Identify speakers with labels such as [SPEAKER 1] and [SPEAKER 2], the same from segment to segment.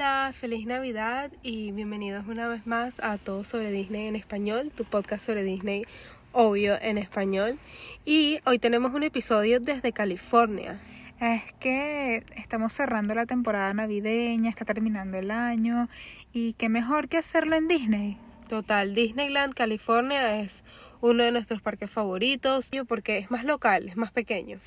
[SPEAKER 1] Hola, feliz Navidad y bienvenidos una vez más a Todo sobre Disney en español, tu podcast sobre Disney obvio en español. Y hoy tenemos un episodio desde California.
[SPEAKER 2] Es que estamos cerrando la temporada navideña, está terminando el año y qué mejor que hacerlo en Disney.
[SPEAKER 1] Total, Disneyland California es uno de nuestros parques favoritos porque es más local, es más pequeño.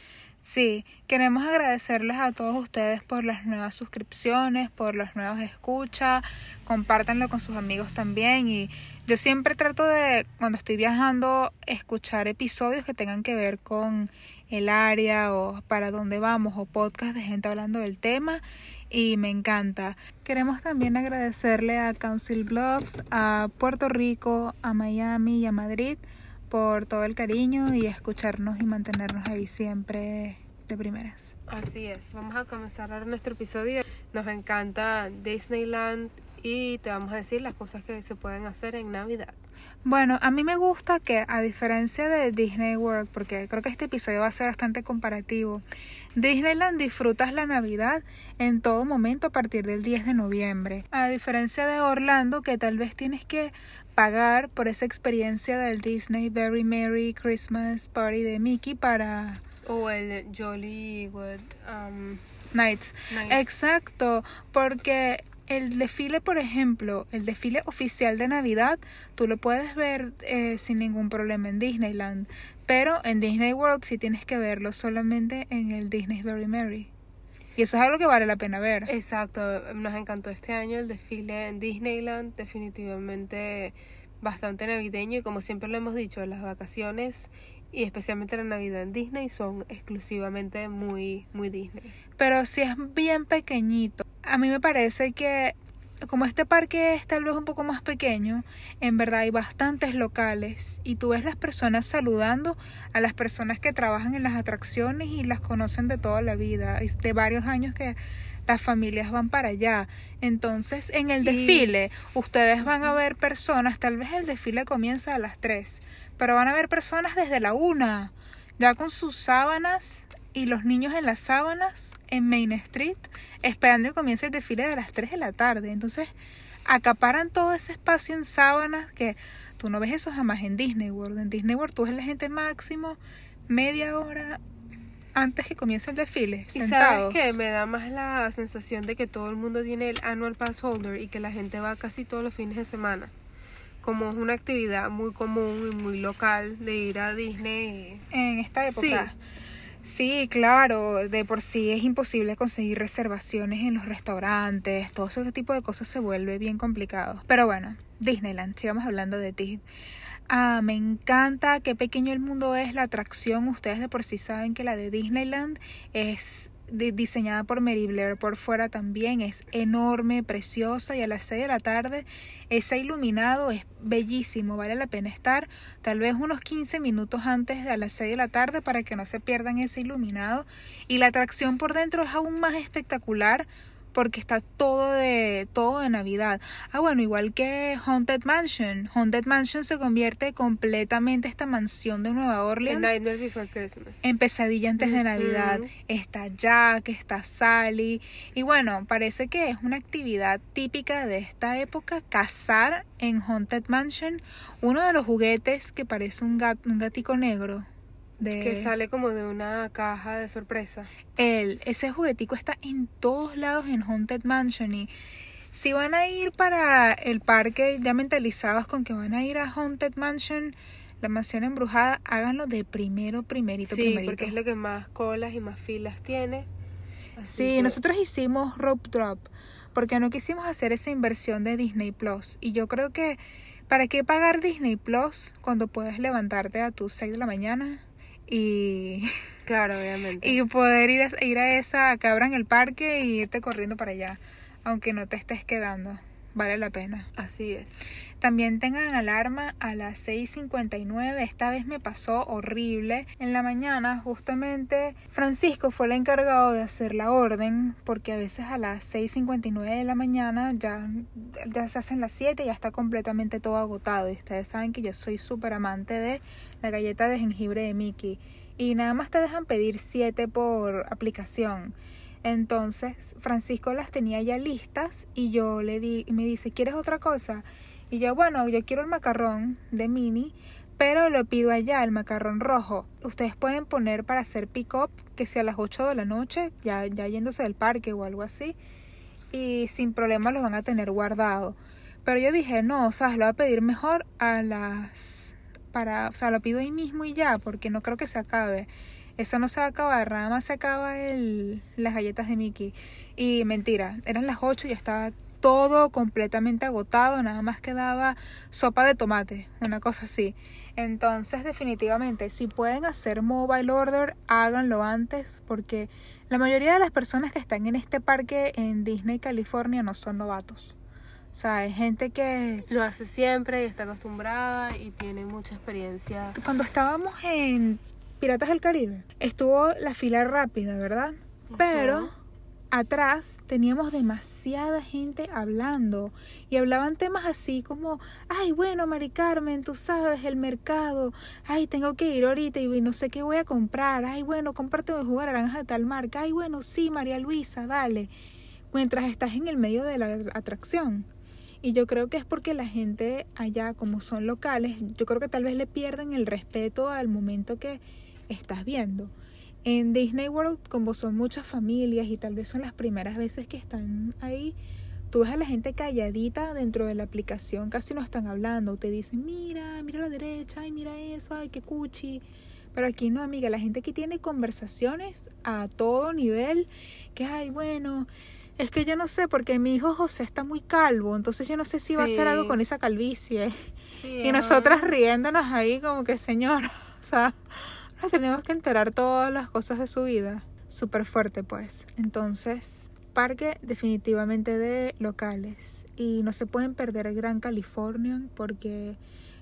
[SPEAKER 2] Sí, queremos agradecerles a todos ustedes por las nuevas suscripciones, por los nuevos escuchas, compártanlo con sus amigos también y yo siempre trato de, cuando estoy viajando, escuchar episodios que tengan que ver con el área o para dónde vamos o podcast de gente hablando del tema y me encanta. Queremos también agradecerle a Council Bluffs, a Puerto Rico, a Miami y a Madrid por todo el cariño y escucharnos y mantenernos ahí siempre de primeras.
[SPEAKER 1] Así es, vamos a comenzar ahora nuestro episodio. Nos encanta Disneyland y te vamos a decir las cosas que se pueden hacer en Navidad.
[SPEAKER 2] Bueno, a mí me gusta que a diferencia de Disney World, porque creo que este episodio va a ser bastante comparativo, Disneyland disfrutas la Navidad en todo momento a partir del 10 de noviembre. A diferencia de Orlando, que tal vez tienes que pagar por esa experiencia del Disney Very Merry Christmas Party de Mickey para...
[SPEAKER 1] O el Jollywood um,
[SPEAKER 2] Nights. Exacto, porque el desfile, por ejemplo, el desfile oficial de Navidad, tú lo puedes ver eh, sin ningún problema en Disneyland, pero en Disney World sí tienes que verlo solamente en el Disney Very Merry. Y eso es algo que vale la pena ver.
[SPEAKER 1] Exacto, nos encantó este año el desfile en Disneyland, definitivamente bastante navideño y como siempre lo hemos dicho, las vacaciones y especialmente la Navidad en Disney son exclusivamente muy muy Disney.
[SPEAKER 2] Pero si es bien pequeñito. A mí me parece que como este parque es tal vez un poco más pequeño, en verdad hay bastantes locales y tú ves las personas saludando a las personas que trabajan en las atracciones y las conocen de toda la vida, de varios años que las familias van para allá. Entonces, en el desfile, ustedes van a ver personas, tal vez el desfile comienza a las 3, pero van a ver personas desde la 1, ya con sus sábanas y los niños en las sábanas en Main Street esperando que comience el desfile de las 3 de la tarde. Entonces acaparan todo ese espacio en sábanas que tú no ves eso jamás en Disney World. En Disney World tú ves la gente máximo media hora antes que comience el desfile.
[SPEAKER 1] Y sabes que me da más la sensación de que todo el mundo tiene el annual pass holder y que la gente va casi todos los fines de semana. Como es una actividad muy común y muy local de ir a Disney.
[SPEAKER 2] En esta época. Sí, claro, de por sí es imposible conseguir reservaciones en los restaurantes, todo ese tipo de cosas se vuelve bien complicado. Pero bueno, Disneyland, sigamos hablando de ti. Ah, me encanta qué pequeño el mundo es, la atracción, ustedes de por sí saben que la de Disneyland es diseñada por Mary Blair por fuera también es enorme, preciosa y a las 6 de la tarde ese iluminado es bellísimo, vale la pena estar tal vez unos 15 minutos antes de a las 6 de la tarde para que no se pierdan ese iluminado y la atracción por dentro es aún más espectacular porque está todo de todo de Navidad. Ah, bueno, igual que Haunted Mansion. Haunted Mansion se convierte completamente esta mansión de Nueva Orleans en pesadilla antes de Navidad. Está Jack, está Sally y bueno, parece que es una actividad típica de esta época cazar en Haunted Mansion uno de los juguetes que parece un gato, un gatico negro
[SPEAKER 1] que sale como de una caja de sorpresa.
[SPEAKER 2] El, ese juguetico está en todos lados en Haunted Mansion y si van a ir para el parque ya mentalizados con que van a ir a Haunted Mansion, la mansión embrujada, háganlo de primero, primerito,
[SPEAKER 1] sí, porque es lo que más colas y más filas tiene.
[SPEAKER 2] sí, nosotros hicimos Rope Drop porque no quisimos hacer esa inversión de Disney Plus y yo creo que ¿para qué pagar Disney Plus cuando puedes levantarte a tus 6 de la mañana? Y
[SPEAKER 1] claro obviamente.
[SPEAKER 2] y poder ir a, ir a esa que abran el parque y irte corriendo para allá aunque no te estés quedando. Vale la pena.
[SPEAKER 1] Así es.
[SPEAKER 2] También tengan alarma a las 6.59 esta vez me pasó horrible. En la mañana justamente Francisco fue el encargado de hacer la orden porque a veces a las 6.59 de la mañana ya, ya se hacen las 7 y ya está completamente todo agotado. Y ustedes saben que yo soy súper amante de la galleta de jengibre de Mickey y nada más te dejan pedir 7 por aplicación. Entonces, Francisco las tenía ya listas y yo le di, me dice, ¿quieres otra cosa? Y yo, bueno, yo quiero el macarrón de mini, pero lo pido allá, el macarrón rojo. Ustedes pueden poner para hacer pick-up, que sea a las 8 de la noche, ya, ya yéndose del parque o algo así, y sin problema lo van a tener guardado. Pero yo dije, no, o sea, lo voy a pedir mejor a las... para, o sea, lo pido ahí mismo y ya, porque no creo que se acabe. Eso no se va a acabar, nada más se acaba el, las galletas de Mickey. Y mentira, eran las 8 y estaba todo completamente agotado, nada más quedaba sopa de tomate, una cosa así. Entonces, definitivamente, si pueden hacer mobile order, háganlo antes, porque la mayoría de las personas que están en este parque en Disney, California, no son novatos. O sea, hay gente que...
[SPEAKER 1] Lo hace siempre y está acostumbrada y tiene mucha experiencia.
[SPEAKER 2] Cuando estábamos en Piratas del Caribe, estuvo la fila rápida, ¿verdad? Pero atrás teníamos demasiada gente hablando y hablaban temas así como, ay, bueno, Mari Carmen, tú sabes, el mercado, ay, tengo que ir ahorita y no sé qué voy a comprar, ay, bueno, comparte un jugo de naranja de tal marca, ay, bueno, sí, María Luisa, dale, mientras estás en el medio de la atracción. Y yo creo que es porque la gente allá, como son locales, yo creo que tal vez le pierden el respeto al momento que estás viendo. En Disney World, como son muchas familias y tal vez son las primeras veces que están ahí, tú ves a la gente calladita dentro de la aplicación, casi no están hablando, te dicen, mira, mira a la derecha, ay, mira eso, ay, qué cuchi. Pero aquí no, amiga, la gente que tiene conversaciones a todo nivel, que, ay, bueno, es que yo no sé, porque mi hijo José está muy calvo, entonces yo no sé si va a hacer algo con esa calvicie. y nosotras riéndonos ahí como que, señora, o sea, tenemos que enterar todas las cosas de su vida. Súper fuerte, pues. Entonces, parque definitivamente de locales. Y no se pueden perder el Gran California porque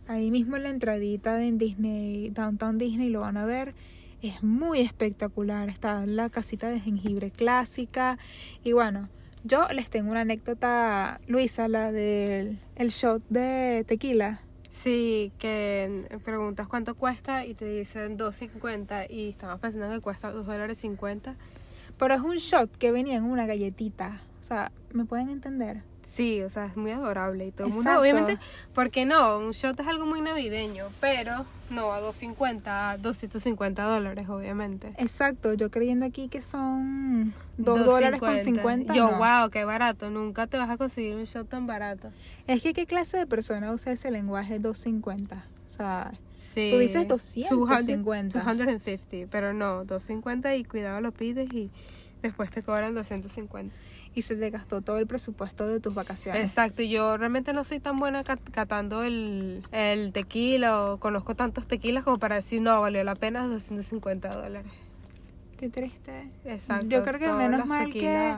[SPEAKER 2] ahí mismo en la entradita de Disney, Downtown Disney, lo van a ver. Es muy espectacular. Está la casita de jengibre clásica. Y bueno, yo les tengo una anécdota, Luisa, la del el shot de tequila
[SPEAKER 1] Sí, que preguntas cuánto cuesta y te dicen 2.50 y estamos pensando que cuesta 2 dólares 50.
[SPEAKER 2] Pero es un shot que venía en una galletita. O sea, ¿me pueden entender?
[SPEAKER 1] Sí, o sea, es muy adorable y todo el mundo, obviamente, porque no, un shot es algo muy navideño, pero no a 250, 250 dólares, obviamente.
[SPEAKER 2] Exacto, yo creyendo aquí que son 2 dólares con 50.
[SPEAKER 1] Yo, wow, qué barato, nunca te vas a conseguir un shot tan barato.
[SPEAKER 2] Es que, ¿qué clase de persona usa ese lenguaje 250? O sea, tú dices 250.
[SPEAKER 1] 250, pero no, 250 y cuidado lo pides y después te cobran 250
[SPEAKER 2] y se te gastó todo el presupuesto de tus vacaciones.
[SPEAKER 1] Exacto, yo realmente no soy tan buena catando el, el tequila o conozco tantos tequilas como para decir, no, valió la pena 250 dólares.
[SPEAKER 2] Qué triste.
[SPEAKER 1] Exacto.
[SPEAKER 2] Yo creo que menos mal que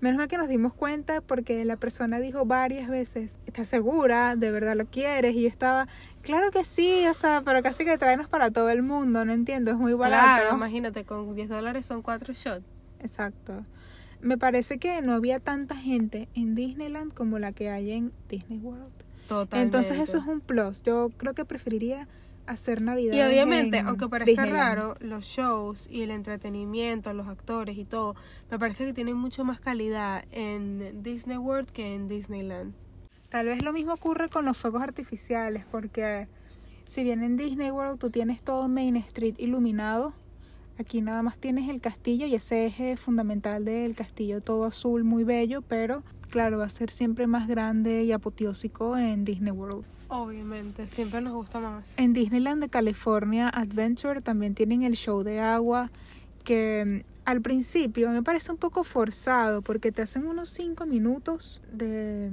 [SPEAKER 2] menos mal que nos dimos cuenta porque la persona dijo varias veces, ¿estás segura? ¿De verdad lo quieres? Y yo estaba, claro que sí, o sea, pero casi que traernos para todo el mundo, no entiendo, es muy barato.
[SPEAKER 1] Claro, imagínate, con 10 dólares son cuatro shots.
[SPEAKER 2] Exacto me parece que no había tanta gente en Disneyland como la que hay en Disney World. Totalmente. Entonces eso es un plus. Yo creo que preferiría hacer Navidad.
[SPEAKER 1] Y obviamente, aunque parezca raro, los shows y el entretenimiento, los actores y todo, me parece que tienen mucho más calidad en Disney World que en Disneyland.
[SPEAKER 2] Tal vez lo mismo ocurre con los fuegos artificiales, porque si bien en Disney World tú tienes todo Main Street iluminado, Aquí nada más tienes el castillo y ese eje fundamental del castillo todo azul, muy bello, pero claro, va a ser siempre más grande y apoteósico en Disney World.
[SPEAKER 1] Obviamente, siempre nos gusta más.
[SPEAKER 2] En Disneyland de California Adventure también tienen el show de agua que mm, al principio me parece un poco forzado porque te hacen unos 5 minutos de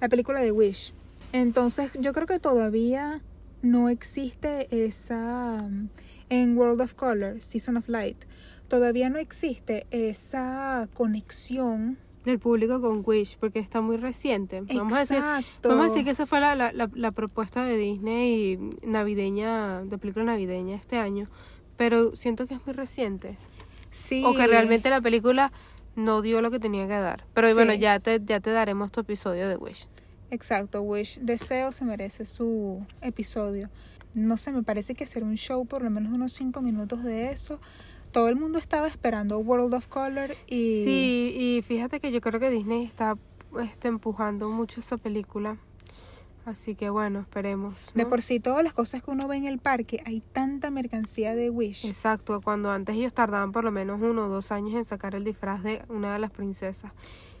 [SPEAKER 2] la película de Wish. Entonces yo creo que todavía no existe esa mm, en World of Color, Season of Light, todavía no existe esa conexión
[SPEAKER 1] del público con Wish porque está muy reciente. Vamos a decir, vamos a decir que esa fue la, la, la, propuesta de Disney navideña, de película navideña este año, pero siento que es muy reciente.
[SPEAKER 2] Sí.
[SPEAKER 1] O que realmente la película no dio lo que tenía que dar. Pero bueno, ya te, ya te daremos tu episodio de Wish.
[SPEAKER 2] Exacto, Wish Deseo se merece su episodio no sé, me parece que hacer un show por lo menos unos 5 minutos de eso, todo el mundo estaba esperando World of Color y
[SPEAKER 1] Sí, y fíjate que yo creo que Disney está este, empujando mucho esa película. Así que bueno, esperemos.
[SPEAKER 2] de por sí todas las cosas que uno ve en el parque, hay tanta mercancía de Wish.
[SPEAKER 1] Exacto, cuando antes ellos tardaban por lo menos uno o dos años en sacar el disfraz de una de las princesas.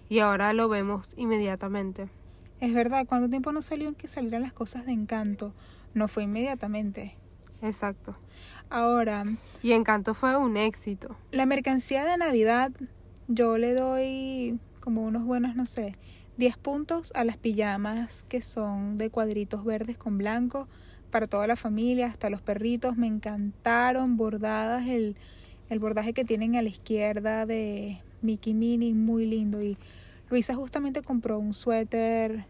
[SPEAKER 1] Y ahora lo vemos inmediatamente.
[SPEAKER 2] Es verdad, ¿cuánto tiempo no salió en que salieran las cosas de encanto? No fue inmediatamente.
[SPEAKER 1] Exacto.
[SPEAKER 2] Ahora,
[SPEAKER 1] Y Encanto fue un éxito.
[SPEAKER 2] la mercancía de Navidad, yo le doy como unos buenos, no sé, 10 puntos a las pijamas que son de cuadritos verdes con blanco para toda la familia, hasta los perritos. Me encantaron, bordadas, el, el bordaje que tienen a la izquierda de Mickey Minnie, muy lindo. Y Luisa justamente compró un suéter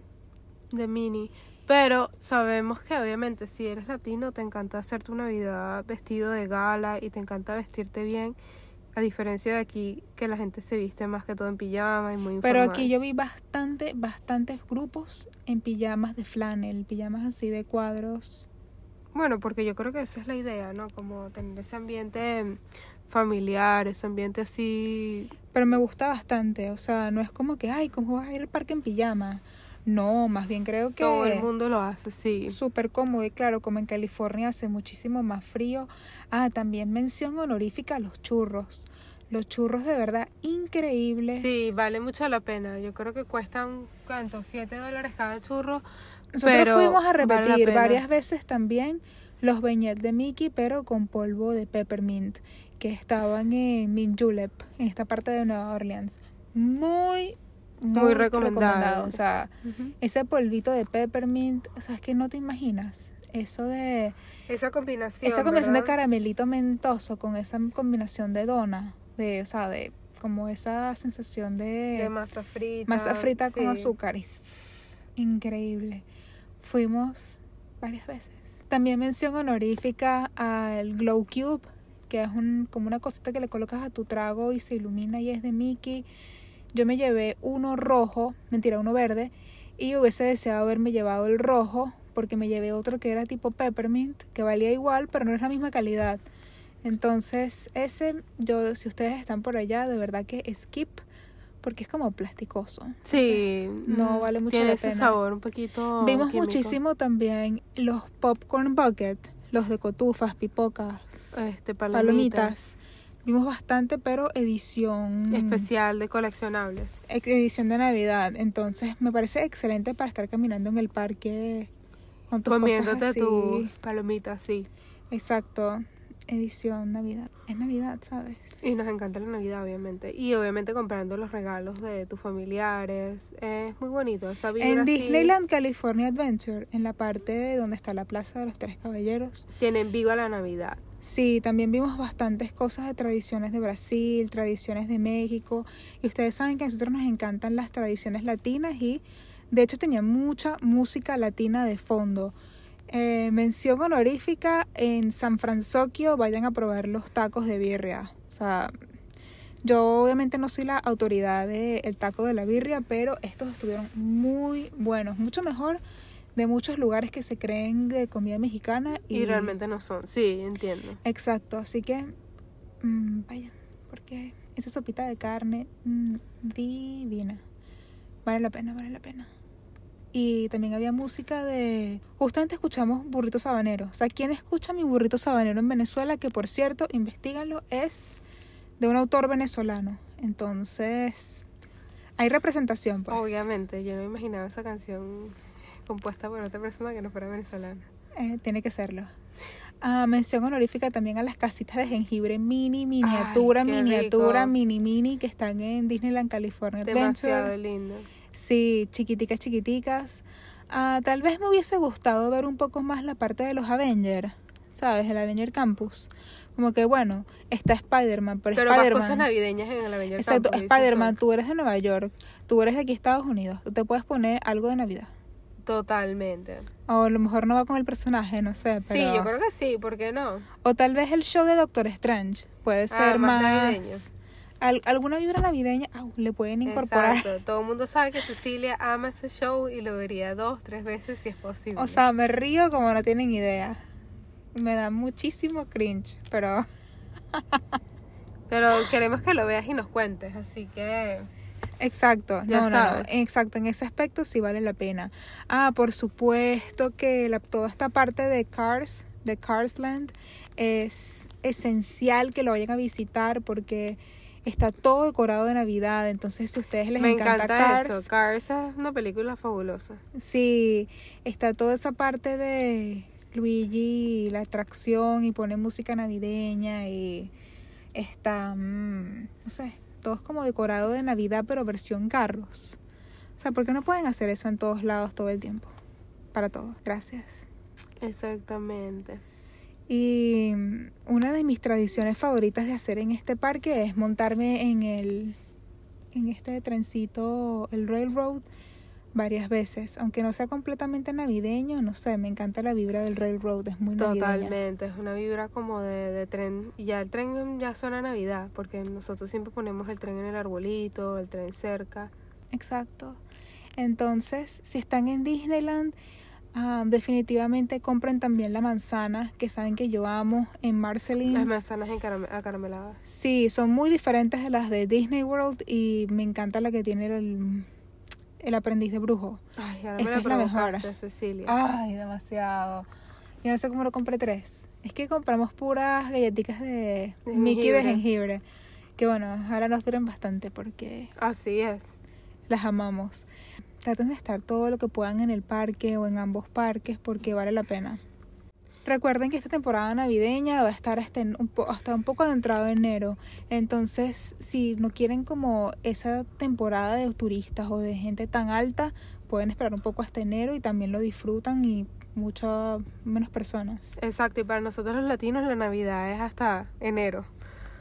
[SPEAKER 1] de Mini. Pero sabemos que obviamente si eres latino te encanta hacer tu Navidad vestido de gala y te encanta vestirte bien. A diferencia de aquí que la gente se viste más que todo en pijama y muy
[SPEAKER 2] Pero
[SPEAKER 1] informal.
[SPEAKER 2] aquí yo vi bastante, bastantes grupos en pijamas de flannel, pijamas así de cuadros.
[SPEAKER 1] Bueno, porque yo creo que esa es la idea, ¿no? Como tener ese ambiente familiar, ese ambiente así...
[SPEAKER 2] Pero me gusta bastante, o sea, no es como que, ay, ¿cómo vas a ir al parque en pijama? No, más bien creo que
[SPEAKER 1] Todo el mundo lo hace, sí.
[SPEAKER 2] súper cómodo y claro, como en California hace muchísimo más frío. Ah, también mención honorífica a los churros. Los churros de verdad increíbles.
[SPEAKER 1] Sí, vale mucho la pena. Yo creo que cuestan, ¿cuánto? ¿7 dólares cada churro?
[SPEAKER 2] Nosotros
[SPEAKER 1] pero
[SPEAKER 2] fuimos a repetir varias veces también los beignet de Mickey, pero con polvo de peppermint, que estaban en Mint Julep, en esta parte de Nueva Orleans. Muy, muy,
[SPEAKER 1] Muy recomendado.
[SPEAKER 2] O sea, ese polvito de peppermint, o sea, es que no te imaginas. Eso de.
[SPEAKER 1] Esa combinación.
[SPEAKER 2] esa combinación de caramelito mentoso con esa combinación de dona, de, o sea, de como esa sensación de,
[SPEAKER 1] De masa frita.
[SPEAKER 2] masa frita con
[SPEAKER 1] sí.
[SPEAKER 2] azúcar. es increíble. Fuimos varias veces. También mención honorífica al Glow Cube, que es un, como una cosita que le colocas a tu trago y se ilumina y es de Mickey. Yo me llevé uno rojo, mentira, uno verde, y hubiese deseado haberme llevado el rojo porque me llevé otro que era tipo peppermint, que valía igual, pero no es la misma calidad. Entonces, ese, yo, si ustedes están por allá, de verdad que skip, porque es como plasticoso.
[SPEAKER 1] Sí.
[SPEAKER 2] no
[SPEAKER 1] mm,
[SPEAKER 2] vale mucho
[SPEAKER 1] Tiene
[SPEAKER 2] la
[SPEAKER 1] ese
[SPEAKER 2] pena.
[SPEAKER 1] sabor un poquito.
[SPEAKER 2] Vimos
[SPEAKER 1] químico.
[SPEAKER 2] muchísimo también los popcorn bucket, los de cotufas, pipocas,
[SPEAKER 1] Este,
[SPEAKER 2] palomitas.
[SPEAKER 1] palomitas.
[SPEAKER 2] Vimos bastante, pero edición
[SPEAKER 1] Especial de coleccionables.
[SPEAKER 2] edición de Navidad. Entonces, me parece excelente para estar caminando en el parque con tus
[SPEAKER 1] Comiéndote
[SPEAKER 2] cosas así.
[SPEAKER 1] tus palomitas, sí.
[SPEAKER 2] Exacto. Edición Navidad. Es Navidad, ¿sabes?
[SPEAKER 1] Y nos encanta la Navidad, obviamente. Y obviamente comprando los regalos de tus familiares. Es muy bonito esa
[SPEAKER 2] En
[SPEAKER 1] así.
[SPEAKER 2] Disneyland California Adventure, en la parte de donde está la Plaza de los Tres Caballeros,
[SPEAKER 1] Tienen viva la Navidad.
[SPEAKER 2] Sí, también vimos bastantes cosas de tradiciones de Brasil, tradiciones de México. Y ustedes saben que a nosotros nos encantan las tradiciones latinas y de hecho tenía mucha música latina de fondo. Eh, mención honorífica en San Francisco, vayan a probar los tacos de birria. O sea, yo obviamente no soy la autoridad del taco de la birria, pero estos estuvieron muy buenos, mucho mejor de muchos lugares que se creen de comida mexicana
[SPEAKER 1] Y, realmente no son. Sí, entiendo.
[SPEAKER 2] Exacto, así que mm, vayan, porque esa sopita de carne mm, divina. Vale la pena, vale la pena. Y también había música de... Justamente escuchamos burrito sabanero. O sea, ¿quién escucha mi burrito sabanero en Venezuela? Que por cierto, investiganlo, es de un autor venezolano. Entonces, hay representación, pues.
[SPEAKER 1] Obviamente, yo no me imaginaba esa canción compuesta por otra persona que no fuera venezolana.
[SPEAKER 2] Eh, tiene que serlo. Ah, mención honorífica también a las casitas de jengibre mini, miniatura, miniatura,
[SPEAKER 1] rico.
[SPEAKER 2] mini, mini, que están en Disneyland California
[SPEAKER 1] Demasiado
[SPEAKER 2] Adventure.
[SPEAKER 1] lindo.
[SPEAKER 2] Sí, chiquiticas, chiquiticas. Ah, tal vez me hubiese gustado ver un poco más la parte de los Avengers, ¿sabes? El Avenger Campus. Como que, bueno, está Spider-Man, pero,
[SPEAKER 1] Pero
[SPEAKER 2] Spider-Man.
[SPEAKER 1] cosas navideñas en el Avenger
[SPEAKER 2] Exacto,
[SPEAKER 1] Campus, tú.
[SPEAKER 2] Spider-Man, tú eres de Nueva York, tú eres de aquí Estados Unidos, tú te puedes poner algo de Navidad.
[SPEAKER 1] Totalmente.
[SPEAKER 2] O a lo mejor no va con el personaje, no sé, pero...
[SPEAKER 1] Sí, yo creo que sí, ¿por qué no?
[SPEAKER 2] O tal vez el show de Doctor Strange puede ser
[SPEAKER 1] Ah, más
[SPEAKER 2] más...
[SPEAKER 1] navideño.
[SPEAKER 2] al- alguna vibra navideña au, le pueden incorporar.
[SPEAKER 1] Exacto. Todo el mundo sabe que Cecilia ama ese show y lo vería dos, tres veces si es posible.
[SPEAKER 2] O sea, me río como no tienen idea. Me da muchísimo cringe, pero
[SPEAKER 1] Pero queremos que lo veas y nos cuentes, así que...
[SPEAKER 2] Exacto,
[SPEAKER 1] Ya
[SPEAKER 2] no, no, no,
[SPEAKER 1] sabes.
[SPEAKER 2] exacto, en ese aspecto sí vale la pena. Ah, por supuesto que la, toda esta parte de Cars, de Carsland, es esencial que lo vayan a visitar porque está todo decorado de Navidad, entonces si a ustedes les
[SPEAKER 1] Me
[SPEAKER 2] encanta,
[SPEAKER 1] encanta
[SPEAKER 2] Cars,
[SPEAKER 1] eso. Cars es una película fabulosa.
[SPEAKER 2] sí, está toda esa parte de Luigi, la atracción y pone música navideña y está, mm, no sé, todo es como decorado de Navidad pero versión carros. O sea, ¿por qué no pueden hacer eso en todos lados todo el tiempo? Para todos. Gracias.
[SPEAKER 1] Exactamente.
[SPEAKER 2] Y mm, una de mis tradiciones favoritas de hacer en este parque es montarme en el en este trencito, el railroad, varias veces, aunque no sea completamente navideño, no sé, me encanta la vibra del railroad, es muy navideña.
[SPEAKER 1] Totalmente, es una vibra como de, de tren. Y ya el tren ya suena a Navidad, porque nosotros siempre ponemos el tren en el arbolito, el tren cerca.
[SPEAKER 2] Exacto. Entonces, si están en Disneyland, ah, definitivamente compren también la manzana, que saben que yo amo en Marcelines.
[SPEAKER 1] Las manzanas acarameladas.
[SPEAKER 2] Sí, son muy diferentes de las de Disney World y me encanta la que tiene el, el aprendiz de brujo.
[SPEAKER 1] Ay, ahora
[SPEAKER 2] Esa
[SPEAKER 1] me
[SPEAKER 2] es la mejor.
[SPEAKER 1] Cecilia.
[SPEAKER 2] Ay, demasiado. Yo no sé cómo lo compré tres. Es que compramos puras galletitas de,
[SPEAKER 1] De
[SPEAKER 2] Mickey de
[SPEAKER 1] jengibre.
[SPEAKER 2] jengibre. Que bueno, ahora nos duran bastante porque
[SPEAKER 1] Así es.
[SPEAKER 2] las amamos. Traten de estar todo lo que puedan en el parque o en ambos parques porque vale la pena. Recuerden que esta temporada navideña va a estar hasta, un, po- hasta un poco adentrado en enero. Entonces, si no quieren como esa temporada de turistas o de gente tan alta, pueden esperar un poco hasta enero y también lo disfrutan y muchas menos personas.
[SPEAKER 1] Exacto, y para nosotros los latinos la Navidad es hasta enero.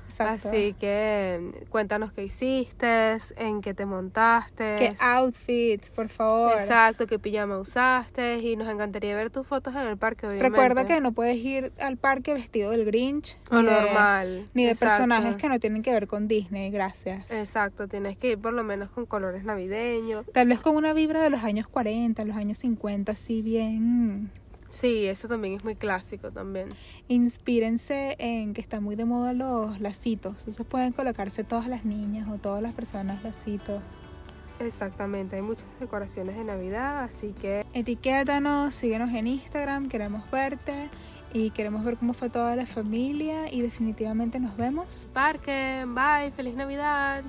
[SPEAKER 2] Exacto.
[SPEAKER 1] Así que cuéntanos qué hiciste, en qué te montaste.
[SPEAKER 2] ¿Qué outfits, por favor?
[SPEAKER 1] Exacto, qué pijama usaste y nos encantaría ver tus fotos en el parque, obviamente.
[SPEAKER 2] Recuerda que no puedes ir al parque vestido del Grinch.
[SPEAKER 1] O
[SPEAKER 2] ni de-
[SPEAKER 1] normal.
[SPEAKER 2] Ni de
[SPEAKER 1] Exacto.
[SPEAKER 2] personajes que no tienen que ver con Disney, gracias.
[SPEAKER 1] Exacto, tienes que ir por lo menos con colores navideños.
[SPEAKER 2] Tal vez con una vibra de los años 40, los años 50, así bien.
[SPEAKER 1] Sí, eso también es muy clásico también.
[SPEAKER 2] Inspírense en que está muy de moda los lacitos. Entonces pueden colocarse todas las niñas o todas las personas lacitos.
[SPEAKER 1] Exactamente, hay muchas decoraciones de Navidad, así que
[SPEAKER 2] Etiquétanos, síguenos en Instagram, queremos verte y queremos ver cómo fue toda la familia y definitivamente nos vemos.
[SPEAKER 1] parque, bye, feliz Navidad.